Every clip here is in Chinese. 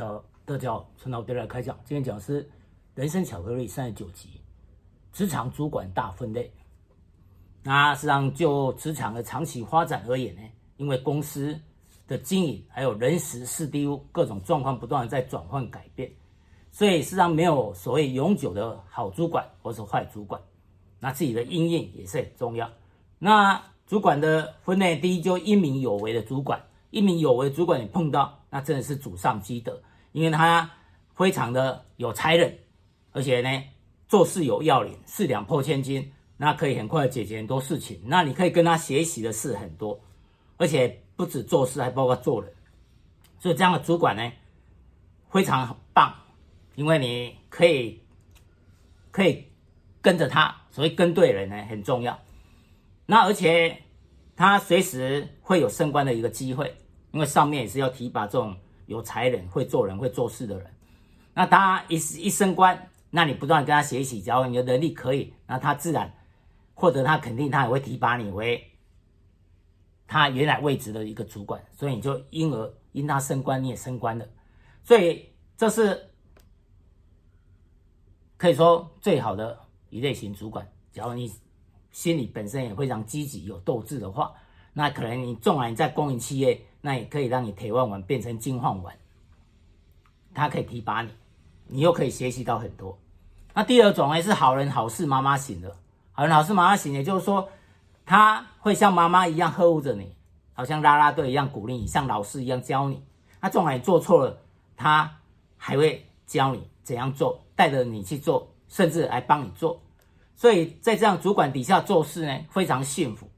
叫德教陈老爹来开讲。今天讲的是人生巧克力三十九集，职场主管大分类。那实际上就职场的长期发展而言呢，因为公司的经营还有人事事地物各种状况不断的在转换改变，所以实际上没有所谓永久的好主管或是坏主管。那自己的因应也是很重要。那主管的分类，第一就英明有为的主管，英明有为主管你碰到，那真的是祖上积德，因为他非常的有才能，而且呢做事有要领，四两破千斤，那可以很快解决很多事情。那你可以跟他学习的事很多，而且不止做事，还包括做人。所以这样的主管呢非常棒，因为你可以可以跟着他，所以跟对人呢很重要。那而且他随时会有升官的一个机会。因为上面也是要提拔这种有才能、会做人、会做事的人。那他一一升官，那你不断跟他学习，只要你的能力可以，那他自然获得他肯定，他也会提拔你为他原来位置的一个主管。所以你就因而因他升官，你也升官了。所以这是可以说最好的一类型主管。假如你心里本身也非常积极、有斗志的话，那可能你纵然你在公营企业。那也可以让你铁饭碗变成金饭碗，他可以提拔你，你又可以学习到很多。那第二种呢是好人好事妈妈型的，好人好事妈妈型，也就是说，他会像妈妈一样呵护着你，好像啦啦队一样鼓励你，像老师一样教你。那纵然你做错了，他还会教你怎样做，带着你去做，甚至还帮你做。所以在这样主管底下做事呢，非常幸福。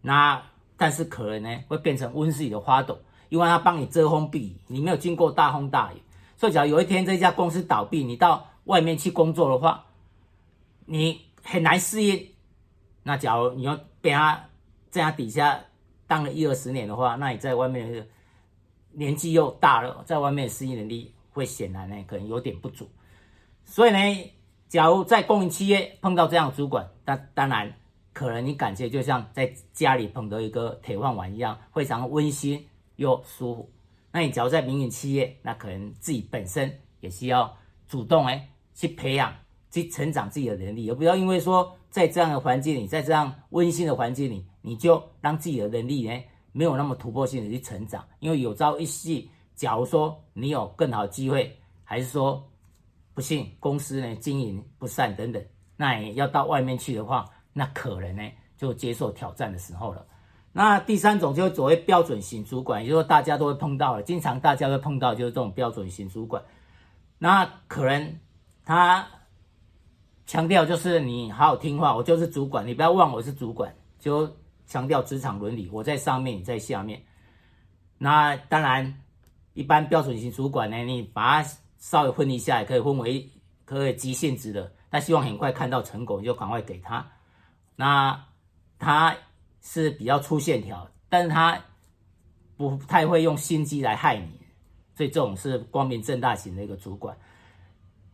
那。但是可能呢，会变成温室里的花朵，因为他帮你遮风避雨，你没有经过大风大雨，所以假如有一天这家公司倒闭，你到外面去工作的话，你很难适应。那假如你要被他这样底下当了一二十年的话，那你在外面年纪又大了，在外面适应能力会显然呢可能有点不足。所以呢，假如在公营企业碰到这样的主管，那当然。可能你感觉就像在家里捧着一个铁饭碗一样，非常温馨又舒服。那你只要在民营企业，那可能自己本身也需要主动哎去培养、去成长自己的能力，而不要因为说在这样的环境里，在这样温馨的环境里，你就让自己的能力呢没有那么突破性的去成长。因为有朝一夕，假如说你有更好的机会，还是说不幸公司呢经营不善等等，那你要到外面去的话。那可能呢，就接受挑战的时候了。那第三种就是所谓标准型主管，也就是说大家都会碰到了，经常大家会碰到就是这种标准型主管。那可能他强调就是你好好听话，我就是主管，你不要忘我是主管，就强调职场伦理，我在上面，你在下面。那当然，一般标准型主管呢，你把它稍微分一下，也可以分为可以急性子的，他希望很快看到成果，你就赶快给他。那他是比较粗线条，但是他不太会用心机来害你，所以这种是光明正大型的一个主管。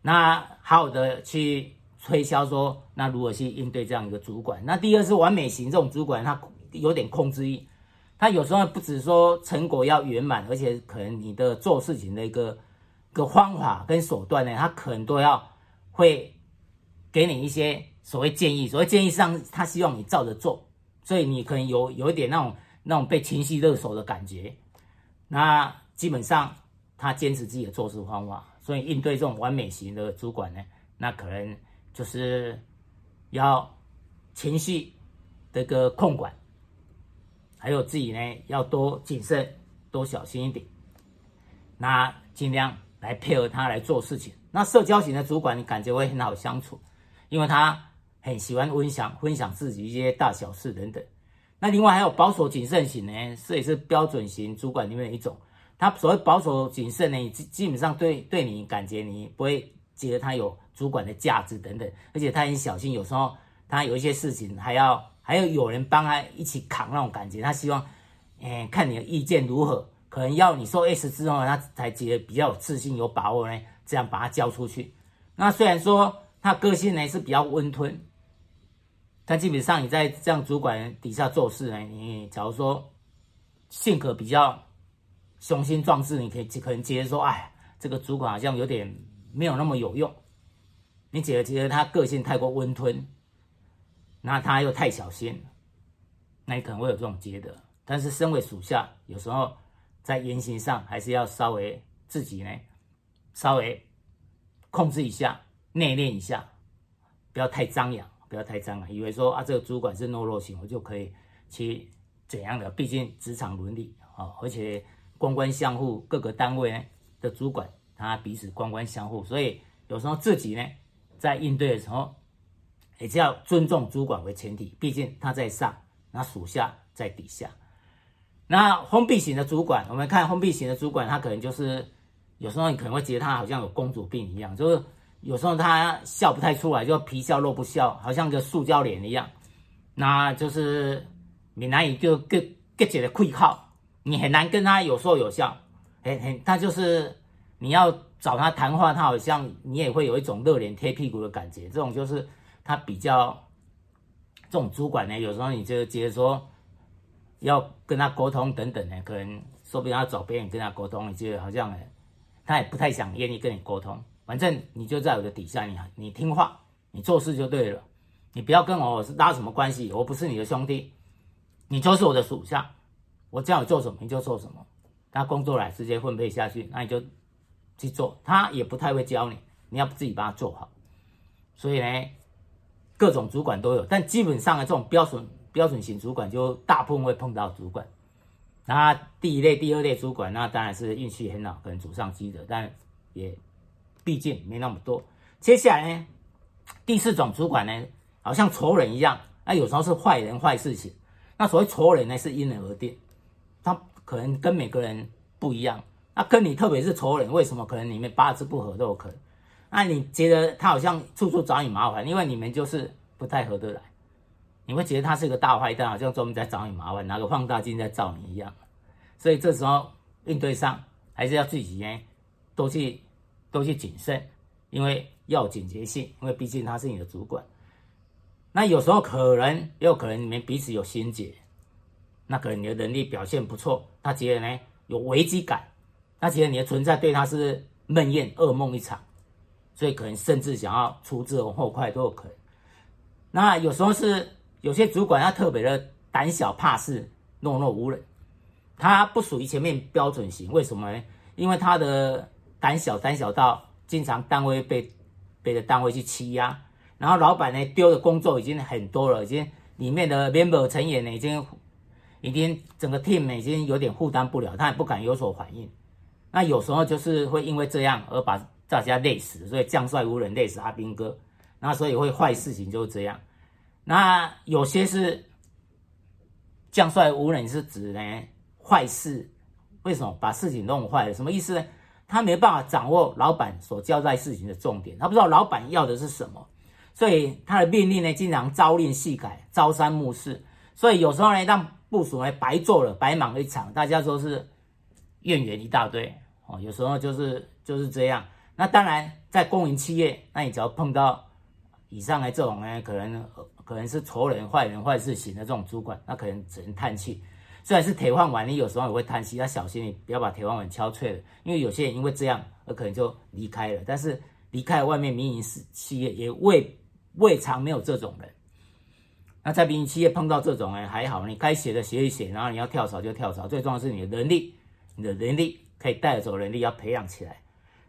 那好好的去推销说，那如何去应对这样一个主管？那第二是完美型这种主管，他有点控制欲，他有时候不止说成果要圆满，而且可能你的做事情的一个个方法跟手段呢，他可能都要会给你一些。所谓建议，所谓建议上，他希望你照着做，所以你可能有有一点那种那种被情绪勒索的感觉。那基本上他坚持自己的做事方法，所以应对这种完美型的主管呢，那可能就是要情绪这个控管，还有自己呢要多谨慎、多小心一点。那尽量来配合他来做事情。那社交型的主管，你感觉会很好相处，因为他。很喜欢分享分享自己一些大小事等等。那另外还有保守谨慎型呢，这也是标准型主管里面的一种。他所谓保守谨慎呢，基基本上对对你感觉你不会觉得他有主管的价值等等，而且他很小心，有时候他有一些事情还要还要有人帮他一起扛那种感觉。他希望，嗯，看你的意见如何，可能要你说 S 之后，他才觉得比较有自信、有把握呢，这样把他交出去。那虽然说他个性呢是比较温吞。但基本上你在这样主管底下做事呢，你假如说性格比较雄心壮志，你可以可能觉得说，哎，这个主管好像有点没有那么有用，你觉得觉得他个性太过温吞，那他又太小心，那你可能会有这种觉得。但是身为属下，有时候在言行上还是要稍微自己呢，稍微控制一下，内敛一下，不要太张扬，不要太张了，以为说啊这个主管是懦弱型，我就可以去怎样的？毕竟职场伦理啊，而且官官相护，各个单位呢的主管。他彼此官官相护，所以有时候自己呢，在应对的时候，也是要尊重主管为前提。毕竟他在上，那属下在底下。那封闭型的主管，我们看封闭型的主管，他可能就是有时候你可能会觉得他好像有公主病一样，就是有时候他笑不太出来，就皮笑肉不笑，好像个塑胶脸一样。那就是闽南语就个个觉得愧靠，你很难跟他有说有笑，很很他就是。你要找他谈话，他好像你也会有一种热脸贴屁股的感觉。这种就是他比较这种主管呢，有时候你就觉得说要跟他沟通等等呢，可能说不定要找别人跟他沟通，你觉得好像呢，他也不太想愿意跟你沟通。反正你就在我的底下，你你听话，你做事就对了。你不要跟我拉什么关系，我不是你的兄弟，你就是我的属下，我叫你做什么你就做什么。他工作来直接分配下去，那你就。去做，他也不太会教你，你要自己把它做好。所以呢，各种主管都有，但基本上呢，这种标准标准型主管就大部分会碰到主管。那第一类、第二类主管，那当然是运气很好，可能祖上积德，但也毕竟没那么多。接下来呢，第四种主管呢，好像仇人一样，那有时候是坏人坏事情。那所谓仇人呢，是因人而定，他可能跟每个人不一样。那跟你特别是仇人，为什么可能你们八字不合都有可能？那你觉得他好像处处找你麻烦，因为你们就是不太合得来。你会觉得他是个大坏蛋，好像专门在找你麻烦，拿个放大镜在照你一样。所以这时候应对上还是要自己呢，多去都去谨慎，因为要警觉性，因为毕竟他是你的主管。那有时候可能也有可能你们彼此有心结，那可能你的能力表现不错，他觉得呢有危机感。那其实你的存在对他是闷魇噩梦一场，所以可能甚至想要除之而后快都有可能。那有时候是有些主管他特别的胆小怕事、懦弱无能，他不属于前面标准型。为什么呢？因为他的胆小，胆小到经常单位被别的单位去欺压，然后老板呢丢的工作已经很多了，已经里面的 member 成员呢已经已经整个 team 已经有点负担不了，他也不敢有所反应。那有时候就是会因为这样而把大家累死，所以将帅无人累死阿兵哥。那所以会坏事情就是这样。那有些是将帅无人是指呢坏事，为什么把事情弄坏了？什么意思呢？他没办法掌握老板所交代事情的重点，他不知道老板要的是什么，所以他的命令呢经常朝令夕改，朝三暮四。所以有时候呢让部署呢白做了，白忙了一场，大家说是。怨言一大堆哦，有时候就是就是这样。那当然，在公营企业，那你只要碰到以上的这种呢，可能可能是仇人、坏人、坏事型的这种主管，那可能只能叹气。虽然是铁饭碗，你有时候也会叹息，要小心你不要把铁饭碗敲碎了。因为有些人因为这样而可能就离开了，但是离开外面民营企业也未未尝没有这种人。那在民营企业碰到这种人还好，你该写的写一写，然后你要跳槽就跳槽，最重要是你的能力。你的能力可以带走能力，要培养起来。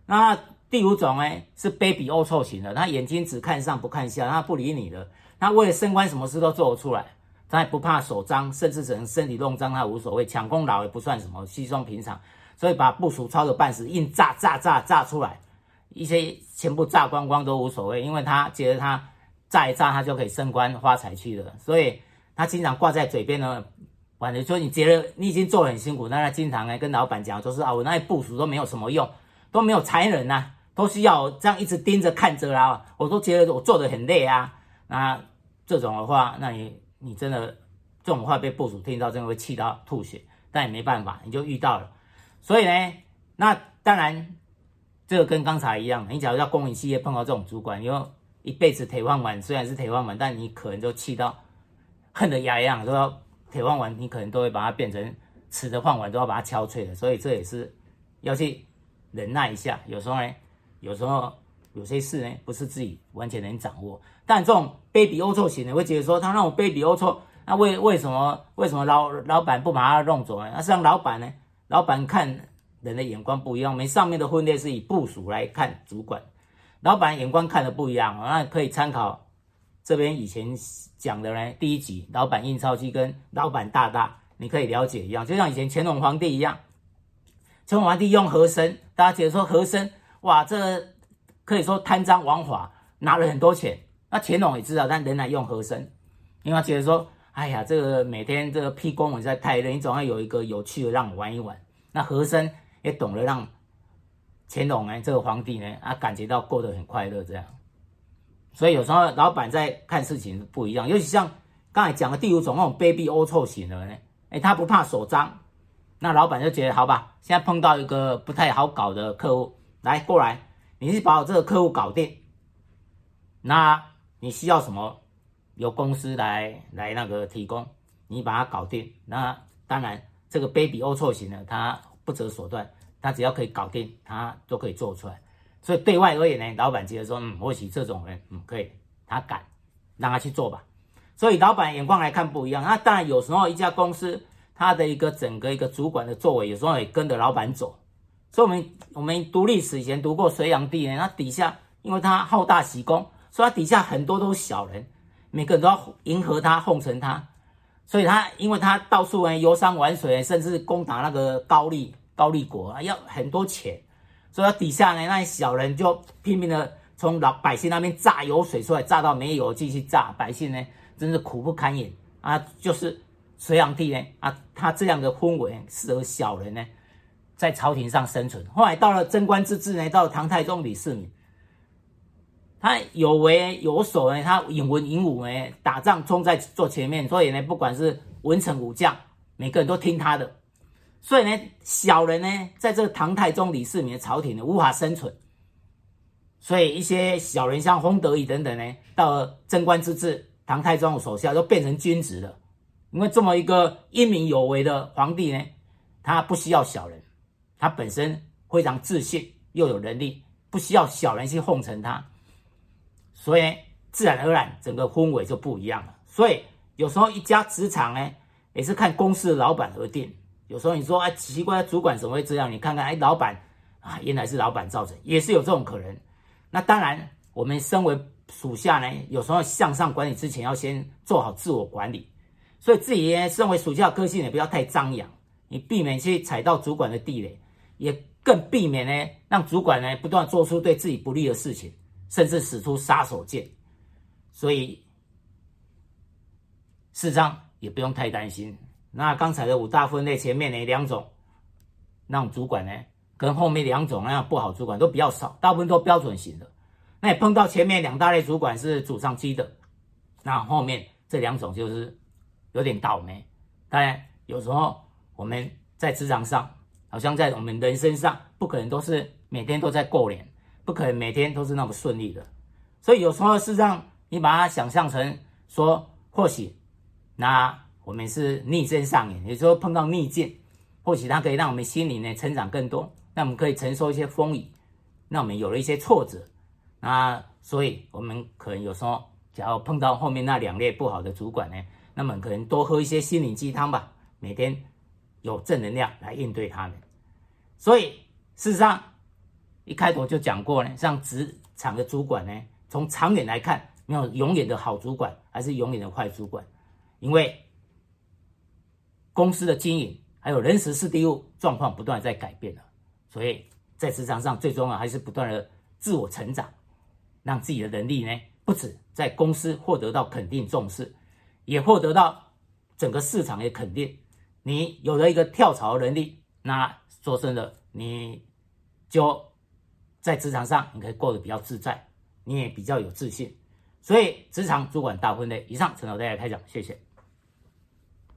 那第五种呢，是卑鄙龌龊型的，他眼睛只看上不看下，他不理你的。他为了升官，什么事都做得出来，他也不怕手脏，甚至只能身体弄脏，他无所谓。抢功劳也不算什么，稀松平常。所以把部署操的半死，硬炸炸炸炸出来，一些全部炸光光都无所谓，因为他觉得他炸一炸，他就可以升官发财去了。所以他经常挂在嘴边呢。反正说你觉得你已经做得很辛苦，那他经常呢跟老板讲，就是啊，我那些部署都没有什么用，都没有才能呐、啊，都是要这样一直盯着看着啦，我都觉得我做得很累啊。那这种的话，那你你真的这种话被部署听到，真的会气到吐血。但也没办法，你就遇到了。所以呢，那当然这个跟刚才一样，你假如在公营企业碰到这种主管，你又一辈子铁饭碗，虽然是铁饭碗，但你可能就气到恨得牙痒，都要。铁饭碗，你可能都会把它变成瓷的饭碗，都要把它敲碎了。所以这也是要去忍耐一下。有时候呢，有时候有些事呢，不是自己完全能掌握。但这种卑鄙龌龊型的，会觉得说他那种卑鄙龌龊，那为为什么为什么老老板不把他弄走呢？那实际上老板呢，老板看人的眼光不一样。我们上面的分类是以部署来看主管，老板眼光看的不一样。那可以参考这边以前讲的呢，第一集老板印钞机跟老板大大，你可以了解一样。就像以前乾隆皇帝一样，乾隆皇帝用和珅，大家觉得说和珅哇，这可以说贪赃枉法，拿了很多钱。那乾隆也知道，但仍然用和珅，因为他觉得说，哎呀，这个每天这个批公文在太累，你总要有一个有趣的让我玩一玩。那和珅也懂得让乾隆呢，这个皇帝呢，啊，感觉到过得很快乐这样。所以有时候老板在看事情不一样，尤其像刚才讲的第五种那种卑鄙龌龊型的呢，哎，他不怕手脏，那老板就觉得好吧，现在碰到一个不太好搞的客户，来过来，你是把我这个客户搞定，那。你需要什么，由公司来来那个提供，你把它搞定。那当然，这个卑鄙龌龊型的，他不择手段，他只要可以搞定，他都可以做出来。所以对外而言呢，老板觉得说，嗯，或许这种人，嗯，可以，他敢，让他去做吧。所以老板眼光来看不一样。那当然，有时候一家公司，他的一个整个一个主管的作为，有时候也跟着老板走。所以我们我们读历史以前读过隋炀帝呢，他底下因为他好大喜功。所以他底下很多都是小人，每个人都要迎合他、奉承他，所以他因为他到处呢游山玩水，甚至攻打那个高丽高丽国啊，要很多钱，所以他底下呢那些小人就拼命的从老百姓那边榨油水出来，榨到没有继续榨，百姓呢真是苦不堪言啊！就是隋炀帝呢啊，他这样的氛围适合小人呢在朝廷上生存。后来到了贞观之治呢，到了唐太宗李世民。他有为有守呢，他引文引武呢，打仗冲在坐前面，所以呢，不管是文臣武将，每个人都听他的。所以呢，小人呢，在这个唐太宗李世民的朝廷呢，无法生存。所以一些小人像弘德义等等呢，到了贞观之治，唐太宗的手下都变成君子了。因为这么一个英明有为的皇帝呢，他不需要小人，他本身非常自信又有能力，不需要小人去奉承他。所以自然而然，整个氛围就不一样了。所以有时候一家职场呢，也是看公司的老板而定。有时候你说哎，奇怪，主管怎么会这样？你看看哎，老板啊，原来是老板造成，也是有这种可能。那当然，我们身为属下呢，有时候向上管理之前，要先做好自我管理。所以自己呢，身为属下的个性也不要太张扬，你避免去踩到主管的地雷，也更避免呢，让主管呢不断做出对自己不利的事情。甚至使出杀手锏，所以事实上也不用太担心。那刚才的五大分类，前面那两种让主管呢，跟后面两种那样不好主管都比较少，大部分都标准型的。那碰到前面两大类主管是祖上积的，那后面这两种就是有点倒霉。当然，有时候我们在职场上，好像在我们人身上，不可能都是每天都在过年。不可能每天都是那么顺利的，所以有时候是让你把它想象成说，或许那我们是逆境上演，也就是说碰到逆境，或许它可以让我们心灵呢成长更多，那我们可以承受一些风雨，那我们有了一些挫折，那所以我们可能有时候，假如碰到后面那两列不好的主管呢，那么可能多喝一些心灵鸡汤吧，每天有正能量来应对他们。所以事实上。一开头就讲过呢，像职场的主管呢，从长远来看，没有永远的好主管，还是永远的坏主管，因为公司的经营还有人时事地物状况不断在改变了，所以在职场上最重要还是不断的自我成长，让自己的能力呢，不止在公司获得到肯定重视，也获得到整个市场的肯定。你有了一个跳槽能力，那说真的，你就。在职场上，你可以过得比较自在，你也比较有自信。所以，职场主管大分类以上，陈老大家开讲，谢谢。